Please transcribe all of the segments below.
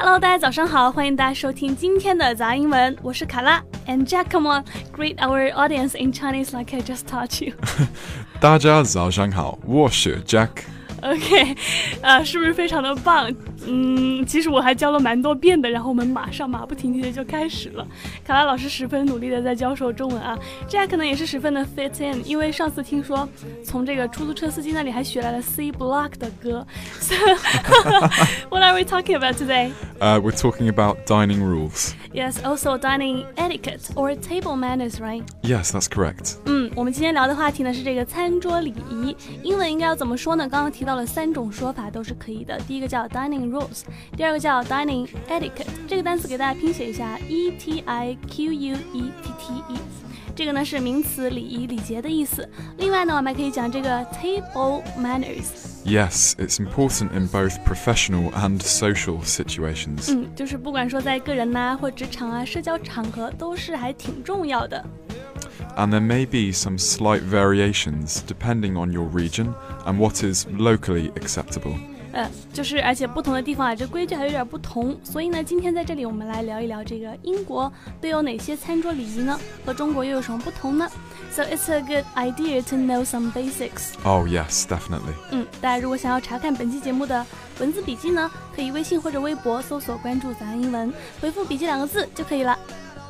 Hello，大家早上好，欢迎大家收听今天的杂英文，我是卡拉。And Jack，come on，greet our audience in Chinese like I just taught you 大家早上好，我是 Jack。OK，呃，是不是非常的棒？嗯，其实我还教了蛮多遍的，然后我们马上马不停蹄的就开始了。卡拉老师十分努力的在教授中文啊，Jack 呢也是十分的 fit in，因为上次听说从这个出租车司机那里还学来了 C Block 的歌。So, what are we talking about today? Uh, we're talking about dining rules. Yes, also dining etiquette or table manners, right? Yes, that's correct. 嗯，我们今天聊的话题呢是这个餐桌礼仪，英文应该要怎么说呢？刚刚提到了三种说法都是可以的，第一个叫 dining rules，第二个叫 dining etiquette。这个单词给大家拼写一下，e t i q u e t t e。这个呢是名词礼仪礼节的意思。另外呢，我们还可以讲这个 table manners。Yes, it's important in both professional and social situations. 嗯，就是不管说在个人呐、或职场啊、社交场合，都是还挺重要的。And there may be some slight variations depending on your region and what is locally acceptable. 呃，就是而且不同的地方啊，这规矩还有点不同，所以呢，今天在这里我们来聊一聊这个英国都有哪些餐桌礼仪呢？和中国又有什么不同呢？So it's a good idea to know some basics。 Oh, yes, definitely. 嗯，大家如果想要查看本期节目的文字笔记呢，可以微信或者微博搜索关注“早安英文”，回复“笔记”两个字就可以了。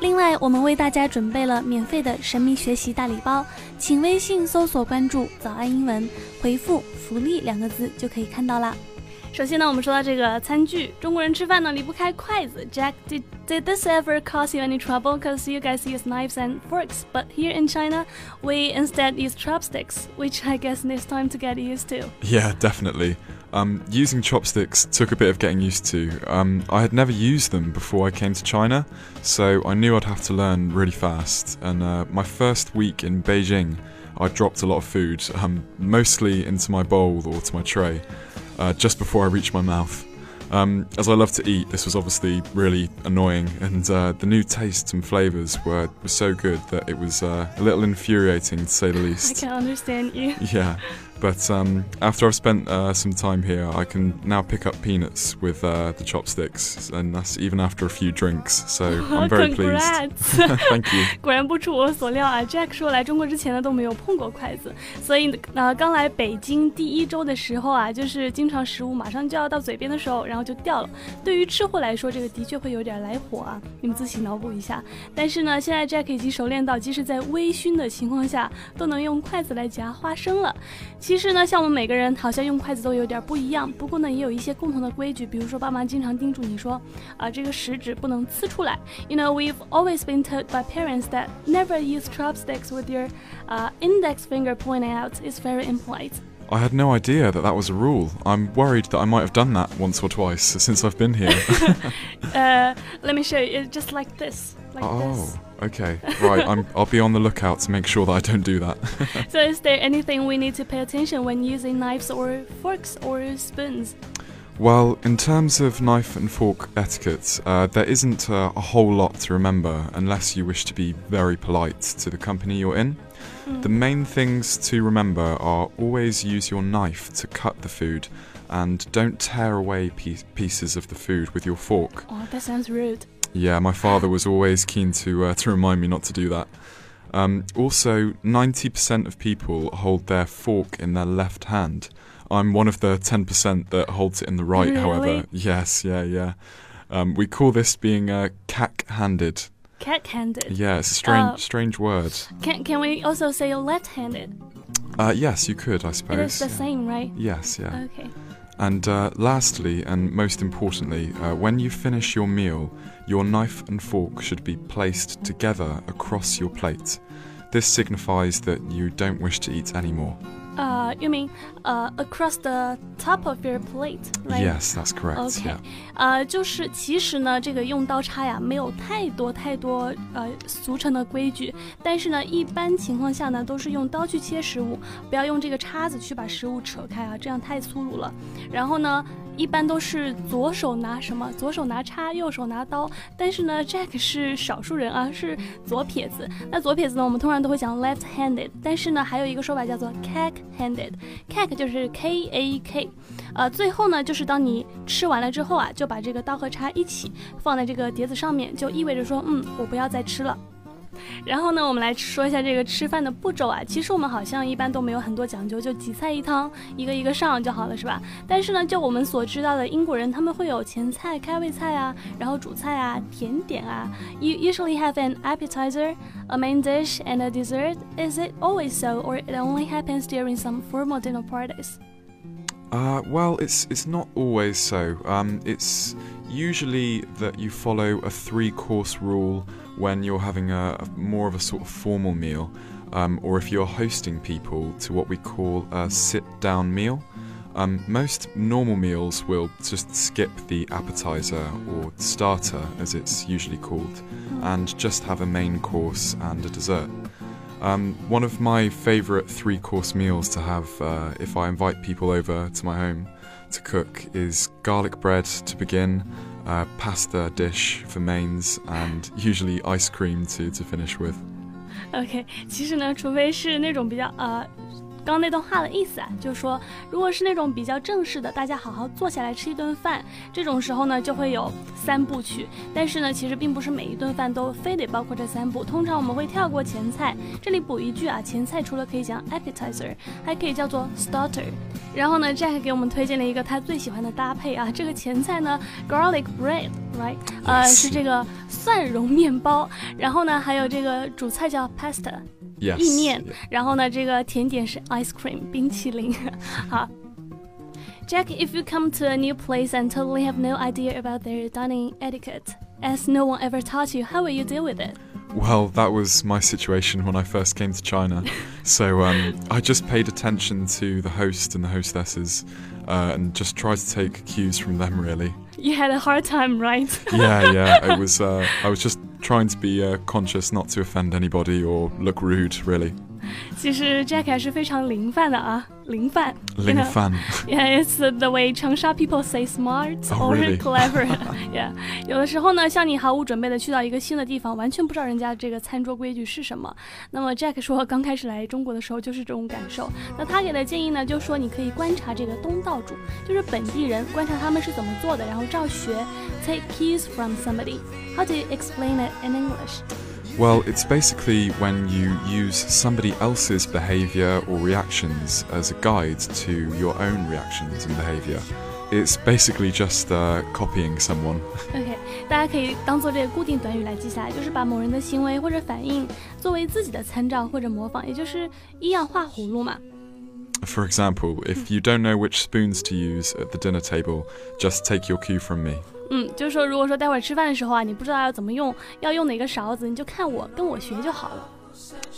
另外，我们为大家准备了免费的神秘学习大礼包，请微信搜索关注“早安英文”，回复“福利”两个字就可以看到啦。首先呢，我们说到这个餐具，中国人吃饭呢离不开筷子。Jack, did did this ever cause you any trouble? Cause you guys use knives and forks, but here in China, we instead use chopsticks, which I guess needs time to get used to. Yeah, definitely. Um, using chopsticks took a bit of getting used to. Um, I had never used them before I came to China, so I knew I'd have to learn really fast. And uh, my first week in Beijing, I dropped a lot of food, um, mostly into my bowl or to my tray, uh, just before I reached my mouth. Um, as I love to eat, this was obviously really annoying, and uh, the new tastes and flavours were, were so good that it was uh, a little infuriating to say the least. I can understand you. Yeah, but um, after I've spent uh, some time here, I can now pick up peanuts with uh, the chopsticks, and that's even after a few drinks. So I'm very pleased. Congrats！ Thank you. 果然不出我所料啊，Jack 说来中国之前呢都没有碰过筷子，所以呃刚来北京第一周的时候啊，就是经常食物马上就要到嘴边的时候，然后就掉了。对于吃货来说，这个的确会有点来火啊，你们自行脑补一下。但是呢，现在 Jack 已经熟练到，即使在微醺的情况下，都能用筷子来夹花生了。 其实呢，像我们每个人好像用筷子都有点不一样，不过呢，也有一些共同的规矩，比如说爸妈经常叮嘱你说，啊、这个食指不能呲出来。You know, we've always been told by parents that never use chopsticks with your uh, index finger pointing out. It's very impolite. I had no idea that that was a rule. I'm worried that I might have done that once or twice since I've been here. Uh, let me show you. It's just like this, like oh, this. okay. Right, I'm, I'll be on the lookout to make sure that I don't do that. So, is there anything we need to pay attention when using knives or forks or spoons? Well, in terms of knife and fork etiquette, uh, there isn't uh, a whole lot to remember unless you wish to be very polite to the company you're in. The main things to remember are always use your knife to cut the food and don't tear away piece- pieces of the food with your fork. Oh, that sounds rude. Yeah, my father was always keen to uh, to remind me not to do that. Um, also, 90% of people hold their fork in their left hand. I'm one of the 10% that holds it in the right, Really? however. Yes, yeah, yeah. Um, we call this being uh, cack-handed. Cat-handed. Yeah, it's a strange, Uh, strange word. Can can we also say left-handed? Uh, yes, you could, I suppose. is the same, right? Yes, yeah. Okay. And uh, lastly, and most importantly, uh, when you finish your meal, your knife and fork should be placed together across your plate. This signifies that you don't wish to eat anymore. Uh, you mean uh across the top of your plate, right? Yes, that's correct. OK，Yeah. 呃，就是其实呢，这个用刀叉呀，没有太多太多呃俗称的规矩，但是呢，一般情况下呢，都是用刀去切食物，不要用这个叉子去把食物扯开啊，这样太粗鲁了。然后呢，一般都是左手拿什么，左手拿叉，右手拿刀。但是呢，Jack 是少数人啊，是左撇子。那左撇子呢，我们通常都会讲 left-handed，但是呢，还有一个说法叫做 candid，cake 就是 K A K。呃，最后呢，就是当你吃完了之后啊，就把这个刀和叉一起放在这个碟子上面，就意味着说，嗯，我不要再吃了。然后呢，我们来说一下这个吃饭的步骤啊。其实我们好像一般都没有很多讲究，就几菜一汤，一个一个上就好了，是吧？但是呢，就我们所知道的，英国人他们会有前菜、开胃菜啊，然后主菜啊、甜点啊。You usually have an appetizer, a main dish, and a dessert. Is it always so, or it only happens during some formal dinner parties? Uh, well, it's it's not always so. Um, it's usually that you follow a three-course rule when you're having a, a more of a sort of formal meal, um, or if you're hosting people to what we call a sit-down meal. Um, most normal meals will just skip the appetizer or starter, as it's usually called, and just have a main course and a dessert. Um, one of my favourite three course meals to have uh, if I invite people over to my home to cook is garlic bread to begin, uh, pasta dish for mains, and usually ice cream to, to finish with. OK，其实呢，除非是那种比较呃 刚刚那段话的意思啊，就是说，如果是那种比较正式的，大家好好坐下来吃一顿饭，这种时候呢，就会有三部曲。但是呢，其实并不是每一顿饭都非得包括这三步。通常我们会跳过前菜。这里补一句啊，前菜除了可以讲 appetizer，还可以叫做 starter。然后呢，Jack 给我们推荐了一个他最喜欢的搭配啊，这个前菜呢，garlic bread，right？呃，是这个蒜蓉面包。然后呢，还有这个主菜叫 pasta。意面，然后呢，这个甜点是 ice cream 冰淇淋。好，Jack, if you come to a new place and totally have no idea about their dining etiquette, as no one ever taught you, how will you deal with it? Well, that was my situation when I first came to China. so um, I just paid attention to the host and the hostesses uh, and just tried to take cues from them, really. You had a hard time, right? yeah, yeah. It was. Uh, I was just trying to be uh, conscious not to offend anybody or look rude, really. 其实 Jack 还是非常零饭的啊，零饭。灵饭。Yeah, it's the way 长沙 people say smart or clever. Yeah，有的时候呢，像你毫无准备的去到一个新的地方，完全不知道人家这个餐桌规矩是什么。那么 Jack 说，刚开始来中国的时候就是这种感受。那他给的建议呢，就说你可以观察这个东道主，就是本地人，观察他们是怎么做的，然后照学，take keys from somebody. How do you explain it in English? Well, it's basically when you use somebody else's behavior or reactions as a guide to your own reactions and behavior. It's basically just uh, copying someone. OK，大家可以当做这个固定短语来记下来，就是把某人的行为或者反应作为自己的参照或者模仿，也就是依样画葫芦嘛。For example, if you don't know which spoons to use at the dinner table, just take your cue from me. 嗯，就是说，如果说待会儿吃饭的时候啊，你不知道要怎么用，要用哪个勺子，你就看我，跟我学就好了。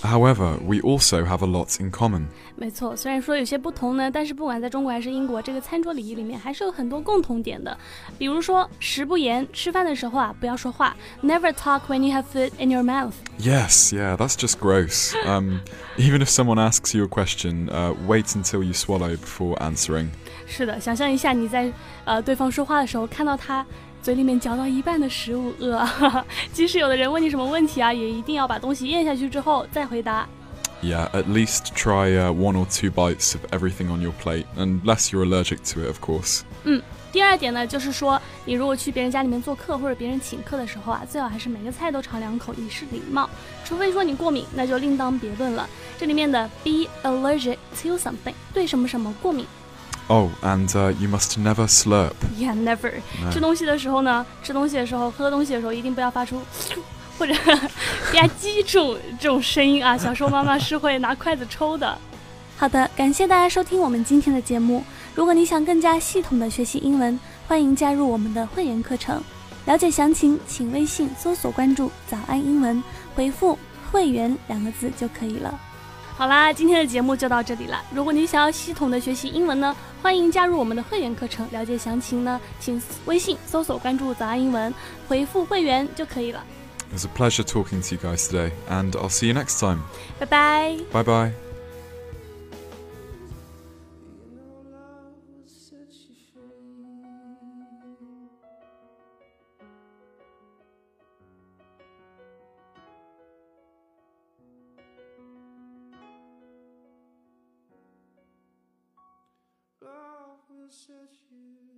However, we also have a lot in common. 没错，虽然说有些不同呢，但是不管在中国还是英国，这个餐桌礼仪里面还是有很多共同点的。比如说，食不言，吃饭的时候啊，不要说话，Never talk when you have food in your mouth. Yes, yeah, that's just gross. Um, even if someone asks you a question, uh, wait until you swallow before answering. 是的，想象一下你在呃对方说话的时候，看到他 嘴里面嚼到一半的食物，饿。即使有的人问你什么问题啊，也一定要把东西咽下去之后再回答。Yeah, at least try uh, one or two bites of everything on your plate, unless you're allergic to it, of course. 嗯，第二点呢，就是说，你如果去别人家里面做客或者别人请客的时候啊，最好还是每个菜都尝两口，以示礼貌。除非说你过敏，那就另当别论了。这里面的 be allergic to something 对什么什么过敏。Oh, and uh, you must never slurp. Yeah, never. 吃东西的时候呢，吃东西的时候，喝东西的时候，一定不要发出 或者 吧唧这种这种声音啊。小时候妈妈是会拿筷子抽的。好的，感谢大家收听我们今天的节目。如果你想更加系统的学习英文，欢迎加入我们的会员课程。了解详情，请微信搜索关注“早安英文”，回复“会员”两个字就可以了。好啦，今天的节目就到这里了。如果你想要系统的学习英文呢，欢迎加入我们的会员课程。了解详情呢，请微信搜索关注“早安英文”，回复“会员”就可以了。It was a pleasure talking to you guys today, and I'll see you next time. Bye bye. Bye bye. such you.